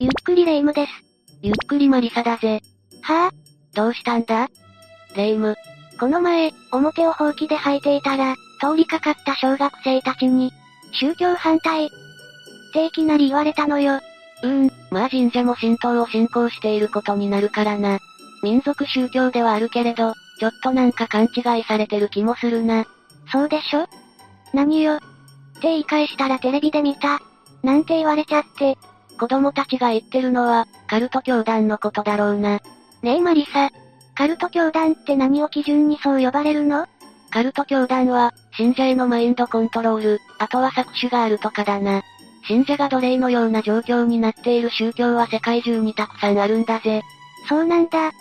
ゆっくりレ夢ムです。ゆっくりマリサだぜ。はぁ、どうしたんだ？レ夢ム。この前、表をほうきで履いていたら、通りかかった小学生たちに、宗教反対。っていきなり言われたのよ。うーん、まあ神社も神道を信仰していることになるからな。民族宗教ではあるけれど、ちょっとなんか勘違いされてる気もするな。そうでしょ？何よ？って言い返したらテレビで見た。なんて言われちゃって。子供たちが言ってるのは、カルト教団のことだろうな。ねえマリサ。カルト教団って何を基準にそう呼ばれるの？カルト教団は、信者へのマインドコントロール、あとは搾取があるとかだな。信者が奴隷のような状況になっている宗教は世界中にたくさんあるんだぜ。そうなんだ。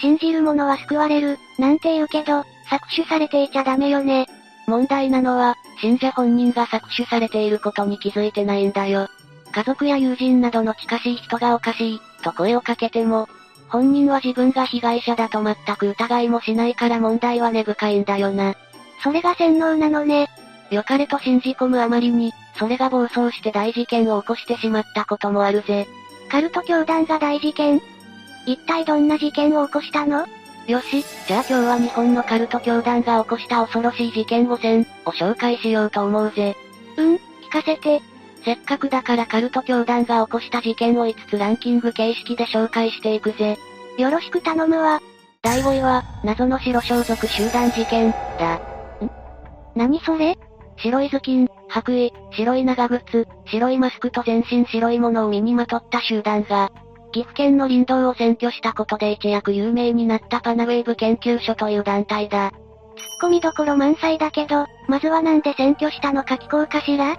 信じる者は救われる、なんて言うけど、搾取されていちゃダメよね。問題なのは、信者本人が搾取されていることに気づいてないんだよ。家族や友人などの近しい人がおかしい、と声をかけても、本人は自分が被害者だと全く疑いもしないから問題は根深いんだよな。それが洗脳なのね。良かれと信じ込むあまりに、それが暴走して大事件を起こしてしまったこともあるぜ。カルト教団が大事件一体どんな事件を起こしたの？よし、じゃあ今日は日本のカルト教団が起こした恐ろしい事件5選を紹介しようと思うぜ。うん、聞かせて。せっかくだからカルト教団が起こした事件を5つランキング形式で紹介していくぜ。よろしく頼むわ。第5位は、謎の白装束集団事件、だ。ん？何それ？白い頭巾、白衣、白い長靴、白いマスクと全身白いものを身にまとった集団が、岐阜県の林道を占拠したことで一躍有名になったパナウェーブ研究所という団体だ。ツッコミどころ満載だけど、まずはなんで占拠したのか聞こうかしら？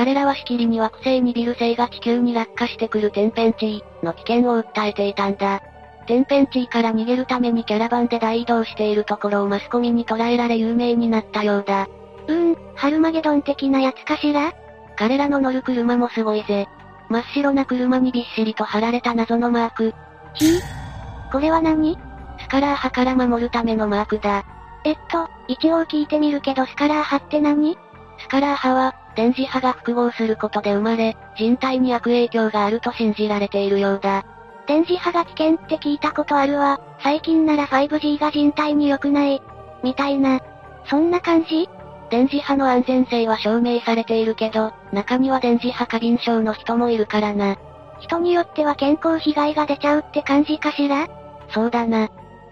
彼らはしきりに惑星にビル星が地球に落下してくる天変地異の危険を訴えていたんだ。天変地異から逃げるためにキャラバンで大移動しているところをマスコミに捉えられ有名になったようだ。うーん、ハルマゲドン的なやつかしら？彼らの乗る車もすごいぜ。真っ白な車にびっしりと貼られた謎のマーク。ひ？ぃこれは何？スカラー派から守るためのマークだ。えっと、一応聞いてみるけどスカラー派って何？スカラー派は、電磁波が複合することで生まれ、人体に悪影響があると信じられているようだ。電磁波が危険って聞いたことあるわ。最近なら 5G が人体に良くない。みたいな。そんな感じ？電磁波の安全性は証明されているけど、中には電磁波過敏症の人もいるからな。人によっては健康被害が出ちゃうって感じかしら？そうだな。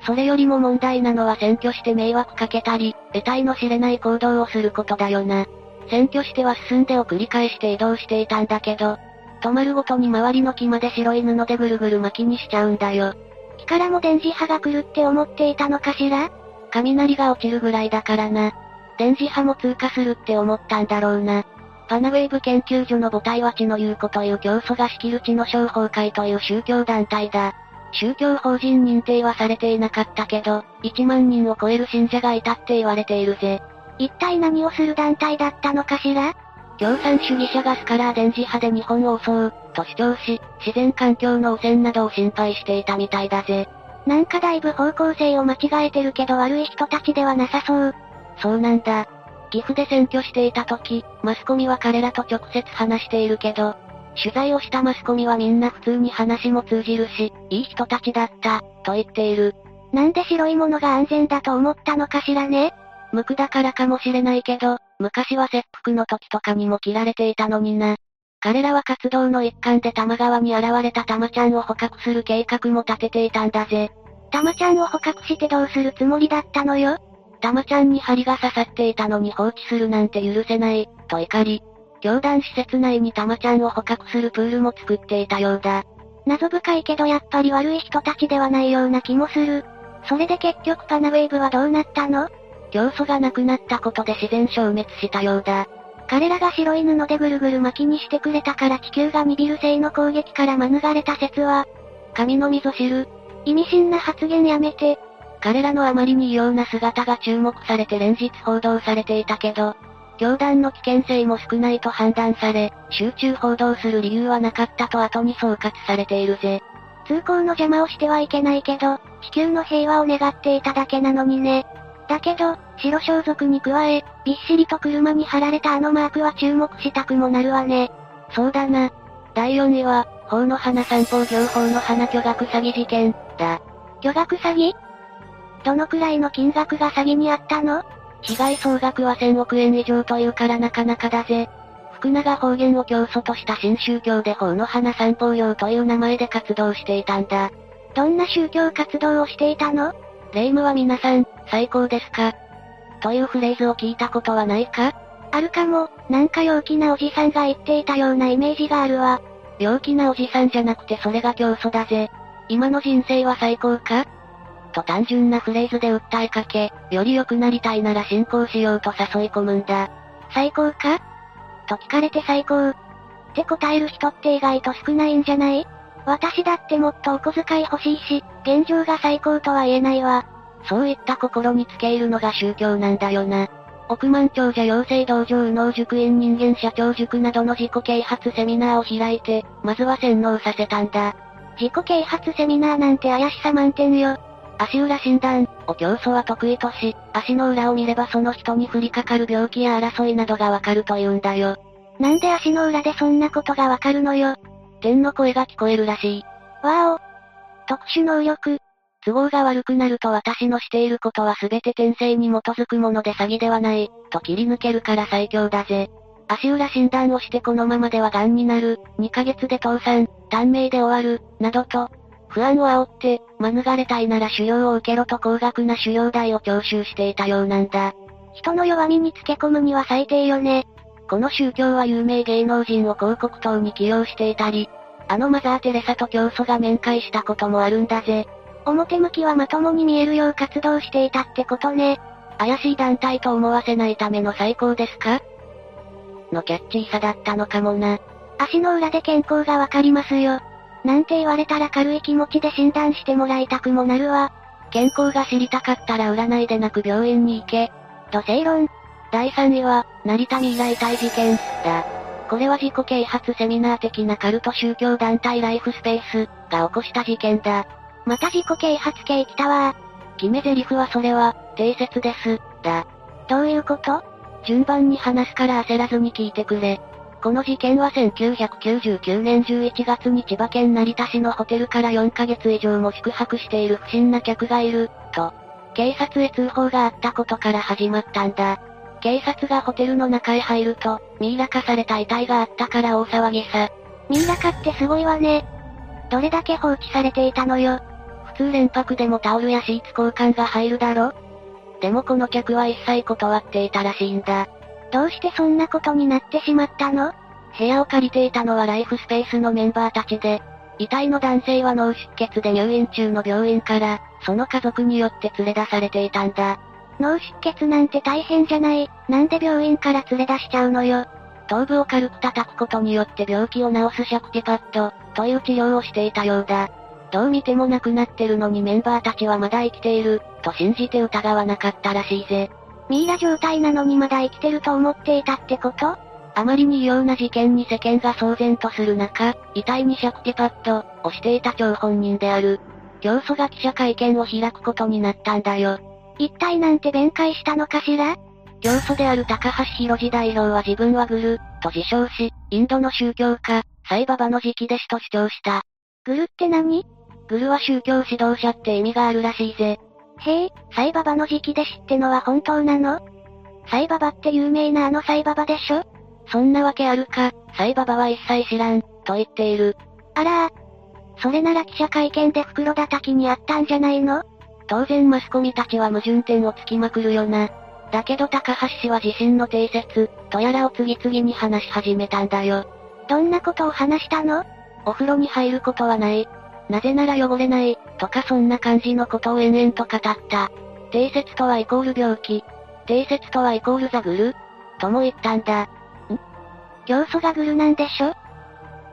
それよりも問題なのは占拠して迷惑かけたり、得体の知れない行動をすることだよな。占拠しては進んでを繰り返して移動していたんだけど、止まるごとに周りの木まで白い布でぐるぐる巻きにしちゃうんだよ。木からも電磁波が来るって思っていたのかしら？雷が落ちるぐらいだからな。電磁波も通過するって思ったんだろうな。パナウェーブ研究所の母体は地の言う子という教祖が仕切る地の商法会という宗教団体だ。宗教法人認定はされていなかったけど、1万人を超える信者がいたって言われているぜ。一体何をする団体だったのかしら？共産主義者がスカラー電磁波で日本を襲う、と主張し、自然環境の汚染などを心配していたみたいだぜ。なんかだいぶ方向性を間違えてるけど悪い人たちではなさそう。そうなんだ。岐阜で占拠していた時、マスコミは彼らと直接話しているけど、取材をしたマスコミはみんな普通に話も通じるし、いい人たちだった、と言っている。なんで白いものが安全だと思ったのかしらね？無垢だからかもしれないけど、昔は切腹の時とかにも切られていたのにな。彼らは活動の一環で玉川に現れた玉ちゃんを捕獲する計画も立てていたんだぜ。玉ちゃんを捕獲してどうするつもりだったのよ？玉ちゃんに針が刺さっていたのに放置するなんて許せない、と怒り、教団施設内に玉ちゃんを捕獲するプールも作っていたようだ。謎深いけどやっぱり悪い人たちではないような気もする。それで結局パナウェーブはどうなったの？教祖が亡くなったことで自然消滅したようだ。彼らが白い布でぐるぐる巻きにしてくれたから地球がミビル星の攻撃から免れた説は、神の溝知る。意味深な発言やめて。彼らのあまりに異様な姿が注目されて連日報道されていたけど、教団の危険性も少ないと判断され、集中報道する理由はなかったと後に総括されているぜ。通行の邪魔をしてはいけないけど、地球の平和を願っていただけなのにね。だけど、白装束に加え、びっしりと車に貼られたあのマークは注目したくもなるわね。そうだな。第4位は、法の花散歩業法の花巨額詐欺事件、だ。巨額詐欺？どのくらいの金額が詐欺にあったの？被害総額は1000億円以上というからなかなかだぜ。福永方言を教祖とした新宗教で法の花散歩用という名前で活動していたんだ。どんな宗教活動をしていたの？霊夢は皆さん、最高ですか？というフレーズを聞いたことはないか？あるかも、なんか陽気なおじさんが言っていたようなイメージがあるわ。陽気なおじさんじゃなくてそれが教祖だぜ。今の人生は最高か？と単純なフレーズで訴えかけ、より良くなりたいなら信仰しようと誘い込むんだ。最高か？と聞かれて最高。って答える人って意外と少ないんじゃない？私だってもっとお小遣い欲しいし、現状が最高とは言えないわ。そういった心につけ入るのが宗教なんだよな。億万長者養成道場右脳塾院人間社長塾などの自己啓発セミナーを開いて、まずは洗脳させたんだ。自己啓発セミナーなんて怪しさ満点よ。足裏診断を教祖は得意とし、足の裏を見ればその人に降りかかる病気や争いなどがわかると言うんだよ。なんで足の裏でそんなことがわかるのよ。天の声が聞こえるらしい。わお。特殊能力。都合が悪くなると私のしていることは全て転生に基づくもので詐欺ではない、と切り抜けるから最強だぜ。足裏診断をしてこのままでは癌になる、2ヶ月で倒産、短命で終わる、などと、不安を煽って、免れたいなら修行を受けろと高額な修行代を徴収していたようなんだ。人の弱みにつけ込むには最低よね。この宗教は有名芸能人を広告塔に起用していたり、あのマザー・テレサと教祖が面会したこともあるんだぜ。表向きはまともに見えるよう活動していたってことね。怪しい団体と思わせないための最高ですか？のキャッチーさだったのかもな。足の裏で健康がわかりますよ。なんて言われたら軽い気持ちで診断してもらいたくもなるわ。健康が知りたかったら占いでなく病院に行け。土星論。第3位は、成田ミイラ遺体事件、だ。これは自己啓発セミナー的なカルト宗教団体ライフスペースが起こした事件だ。また自己啓発系来たわ決め台詞はそれは、定説です、だ。どういうこと？順番に話すから焦らずに聞いてくれ。この事件は1999年11月に千葉県成田市のホテルから4ヶ月以上も宿泊している不審な客がいる、と、警察へ通報があったことから始まったんだ。警察がホテルの中へ入ると、ミイラ化された遺体があったから大騒ぎさ。ミイラ化ってすごいわね。どれだけ放置されていたのよ。普通連泊でもタオルやシーツ交換が入るだろ？でもこの客は一切断っていたらしいんだ。どうしてそんなことになってしまったの？部屋を借りていたのはライフスペースのメンバーたちで、遺体の男性は脳出血で入院中の病院から、その家族によって連れ出されていたんだ。脳出血なんて大変じゃない。なんで病院から連れ出しちゃうのよ？頭部を軽く叩くことによって病気を治すシャクティパッド、という治療をしていたようだ。どう見ても亡くなってるのにメンバーたちはまだ生きている、と信じて疑わなかったらしいぜ。ミイラ状態なのにまだ生きてると思っていたってこと？あまりに異様な事件に世間が騒然とする中、遺体にシャクティパッド、をしていた張本人である。教祖が記者会見を開くことになったんだよ。一体なんて弁解したのかしら？教祖である高橋博士代表は自分はグル、と自称し、インドの宗教家、サイババの直弟子と主張した。グルって何？グルは宗教指導者って意味があるらしいぜ。へえ、サイババの直弟子ってのは本当なの？サイババって有名なあのサイババでしょ？そんなわけあるか、サイババは一切知らん、と言っている。あらそれなら記者会見で袋叩きにあったんじゃないの？当然マスコミたちは矛盾点をつきまくるよな。だけど高橋氏は自身の定説、とやらを次々に話し始めたんだよ。どんなことを話したの？お風呂に入ることはない。なぜなら汚れない、とかそんな感じのことを延々と語った。定説とはイコール病気。定説とはイコールザグル？とも言ったんだ。ん？教祖がグルなんでしょ？っ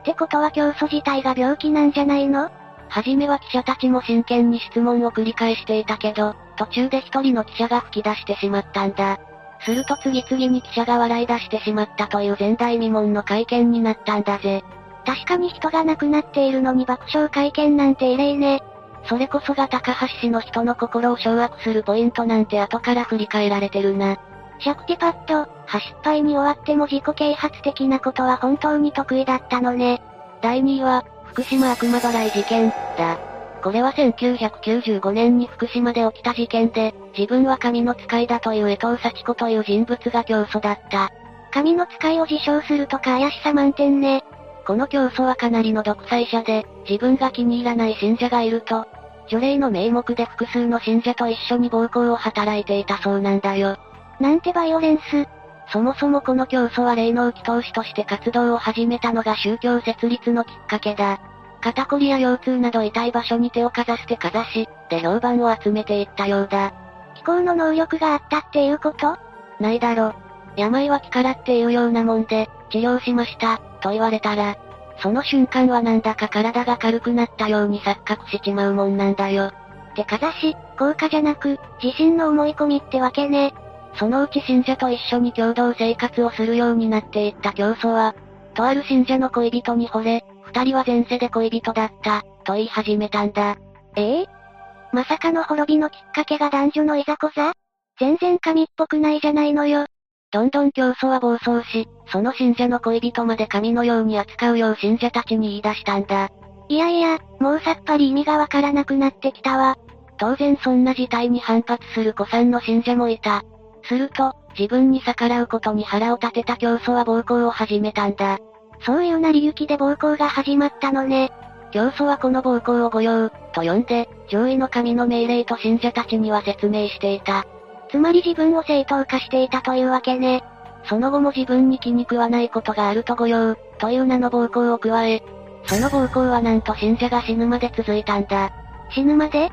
てことは教祖自体が病気なんじゃないの？はじめは記者たちも真剣に質問を繰り返していたけど、途中で一人の記者が吹き出してしまったんだ。すると次々に記者が笑い出してしまったという前代未聞の会見になったんだぜ。確かに人が亡くなっているのに爆笑会見なんて異例ね。それこそが高橋氏の人の心を掌握するポイントなんて後から振り返られてるな。シャクティパッド、は失敗に終わっても自己啓発的なことは本当に得意だったのね。第2位は、福島悪魔払い事件、だ。これは1995年に福島で起きた事件で、自分は神の使いだという江藤幸子という人物が教祖だった。神の使いを自称するとか怪しさ満点ね。この教祖はかなりの独裁者で、自分が気に入らない信者がいると、除霊の名目で複数の信者と一緒に暴行を働いていたそうなんだよ。なんてバイオレンス。そもそもこの教祖は霊能祈祷師として活動を始めたのが宗教設立のきっかけだ。肩こりや腰痛など痛い場所に手をかざしてかざし、で評判を集めていったようだ。気候の能力があったっていうこと？ないだろ。病は気からっていうようなもんで、治療しました、と言われたら、その瞬間はなんだか体が軽くなったように錯覚しちまうもんなんだよ。てかざし、効果じゃなく、自身の思い込みってわけね。そのうち信者と一緒に共同生活をするようになっていった教祖は、とある信者の恋人に惚れ、二人は前世で恋人だった、と言い始めたんだ。ええ？まさかの滅びのきっかけが男女のいざこざ？全然神っぽくないじゃないのよ。どんどん教祖は暴走し、その信者の恋人まで神のように扱うよう信者たちに言い出したんだ。いやいや、もうさっぱり意味がわからなくなってきたわ。当然そんな事態に反発する子さんの信者もいた。すると、自分に逆らうことに腹を立てた教祖は暴行を始めたんだ。そういう成り行きで暴行が始まったのね。教祖はこの暴行を御用、と呼んで、上位の神の命令と信者たちには説明していた。つまり自分を正当化していたというわけね。その後も自分に気に食わないことがあると御用、という名の暴行を加え、その暴行はなんと信者が死ぬまで続いたんだ。死ぬまで？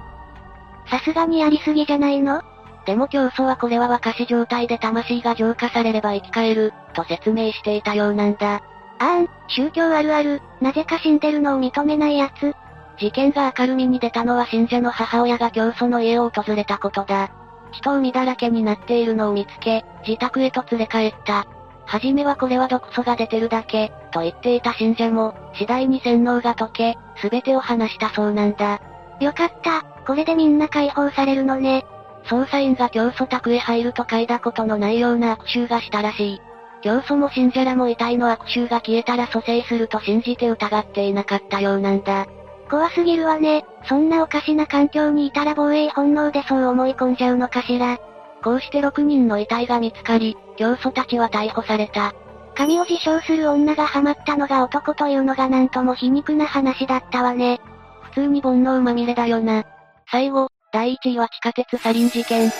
さすがにやりすぎじゃないの？でも教祖はこれは若し状態で魂が浄化されれば生き返る、と説明していたようなんだ。あーん、宗教あるある、なぜか死んでるのを認めないやつ。事件が明るみに出たのは信者の母親が教祖の家を訪れたことだ。血と海だらけになっているのを見つけ、自宅へと連れ帰った。はじめはこれは毒素が出てるだけ、と言っていた信者も、次第に洗脳が解け、すべてを話したそうなんだ。よかった、これでみんな解放されるのね。捜査員が教祖宅へ入ると嗅いだことのないような悪臭がしたらしい。教祖も信者らも遺体の悪臭が消えたら蘇生すると信じて疑っていなかったようなんだ。怖すぎるわね。そんなおかしな環境にいたら防衛本能でそう思い込んじゃうのかしら。こうして6人の遺体が見つかり、教祖たちは逮捕された。神を自称する女がハマったのが男というのがなんとも皮肉な話だったわね。普通に煩悩まみれだよな。最後、第1位は地下鉄サリン事件、だ。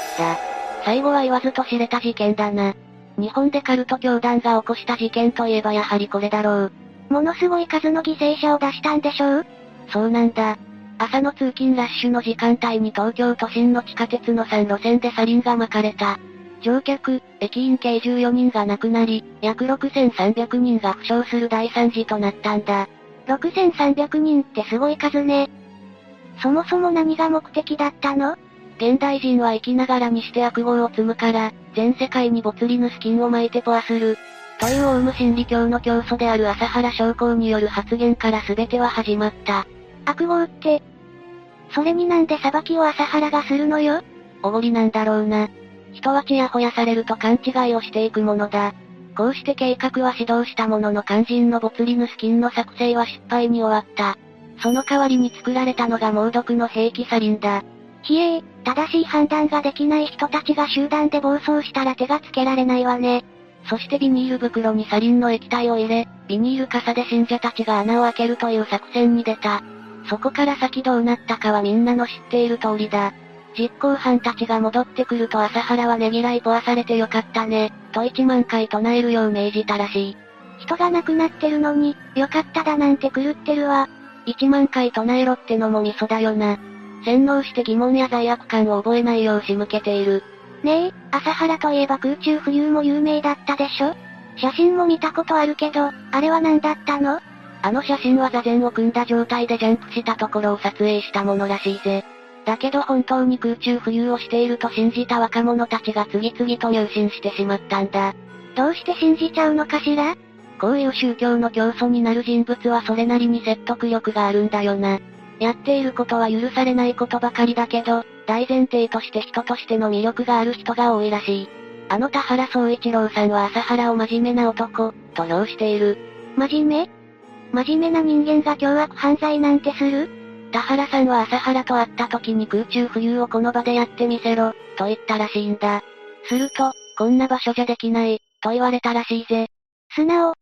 最後は言わずと知れた事件だな。日本でカルト教団が起こした事件といえばやはりこれだろう。ものすごい数の犠牲者を出したんでしょう？そうなんだ。朝の通勤ラッシュの時間帯に東京都心の地下鉄の3路線でサリンが巻かれた。乗客、駅員計14人が亡くなり、約6300人が負傷する大惨事となったんだ。6300人ってすごい数ね。そもそも何が目的だったの？現代人は生きながらにして悪号を積むから、全世界にボツリヌス菌を巻いてポアする。というオウム真理教の教祖である朝原将校による発言から全ては始まった。悪号って、それになんで裁きを朝原がするのよ？おごりなんだろうな。人はちやほやされると勘違いをしていくものだ。こうして計画は指導したものの肝心のボツリヌス菌の作成は失敗に終わった。その代わりに作られたのが猛毒の兵器サリンだ。ひえー、正しい判断ができない人たちが集団で暴走したら手がつけられないわね。そしてビニール袋にサリンの液体を入れ、ビニール傘で信者たちが穴を開けるという作戦に出た。そこから先どうなったかはみんなの知っている通りだ。実行犯たちが戻ってくると朝原はねぎらいポアされてよかったね、と1万回唱えるよう命じたらしい。人が亡くなってるのに、よかっただなんて狂ってるわ。1万回唱えろってのもミソだよな。洗脳して疑問や罪悪感を覚えないよう仕向けている。ねえ、朝原といえば空中浮遊も有名だったでしょ？写真も見たことあるけど、あれは何だったの？あの写真は座禅を組んだ状態でジャンプしたところを撮影したものらしいぜ。だけど本当に空中浮遊をしていると信じた若者たちが次々と入信してしまったんだ。どうして信じちゃうのかしら？こういう宗教の教祖になる人物はそれなりに説得力があるんだよな。やっていることは許されないことばかりだけど、大前提として人としての魅力がある人が多いらしい。あの田原総一郎さんは朝原を真面目な男、と評している。真面目？真面目な人間が凶悪犯罪なんてする？田原さんは朝原と会った時に空中浮遊をこの場でやってみせろ、と言ったらしいんだ。すると、こんな場所じゃできない、と言われたらしいぜ。素直。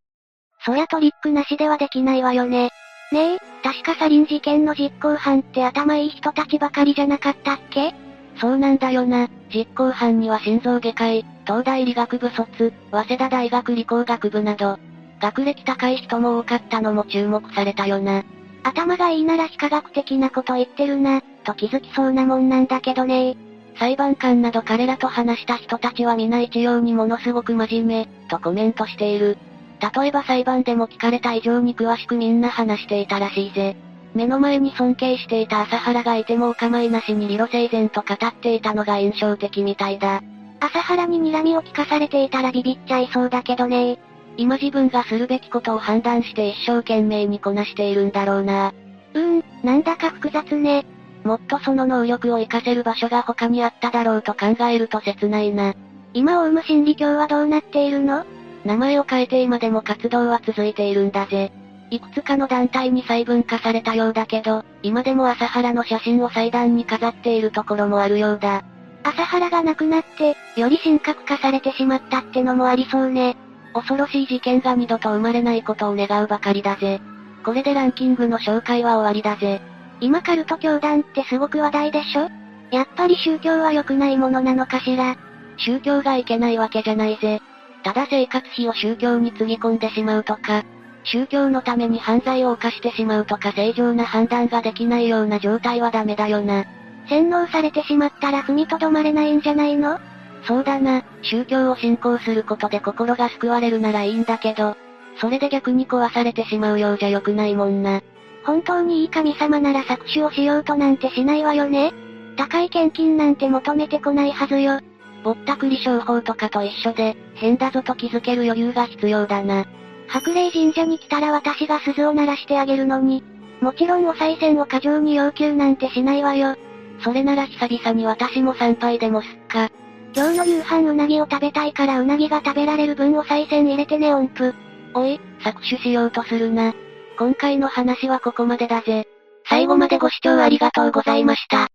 そりゃトリックなしではできないわよね。ねえ、確かサリン事件の実行犯って頭いい人たちばかりじゃなかったっけ？そうなんだよな。実行犯には心臓外科医、東大理学部卒、早稲田大学理工学部など、学歴高い人も多かったのも注目されたよな。頭がいいなら非科学的なこと言ってるな、と気づきそうなもんなんだけどね裁判官など彼らと話した人たちは皆一様にものすごく真面目、とコメントしている。例えば裁判でも聞かれた以上に詳しくみんな話していたらしいぜ。目の前に尊敬していた朝原がいてもお構いなしに理路整然と語っていたのが印象的みたいだ。朝原に睨みを聞かされていたらビビっちゃいそうだけどね今自分がするべきことを判断して一生懸命にこなしているんだろうな。うーん、なんだか複雑ね。もっとその能力を活かせる場所が他にあっただろうと考えると切ないな。今オウム真理教はどうなっているの？名前を変えて今でも活動は続いているんだぜ。いくつかの団体に細分化されたようだけど、今でも朝原の写真を祭壇に飾っているところもあるようだ。朝原が亡くなって、より神格化されてしまったってのもありそうね。恐ろしい事件が二度と生まれないことを願うばかりだぜ。これでランキングの紹介は終わりだぜ。今カルト教団ってすごく話題でしょ？やっぱり宗教は良くないものなのかしら？宗教がいけないわけじゃないぜ。ただ生活費を宗教につぎ込んでしまうとか、宗教のために犯罪を犯してしまうとか正常な判断ができないような状態はダメだよな。洗脳されてしまったら踏みとどまれないんじゃないの？そうだな、宗教を信仰することで心が救われるならいいんだけど、それで逆に壊されてしまうようじゃ良くないもんな。本当にいい神様なら搾取をしようとなんてしないわよね高い献金なんて求めてこないはずよ。ぼったくり商法とかと一緒で、変だぞと気づける余裕が必要だな。白霊神社に来たら私が鈴を鳴らしてあげるのに、もちろんお賽銭を過剰に要求なんてしないわよ。それなら久々に私も参拝でもすっか。今日の夕飯うなぎを食べたいからうなぎが食べられる分お賽銭入れてね音符。おい、搾取しようとするな。今回の話はここまでだぜ。最後までご視聴ありがとうございました。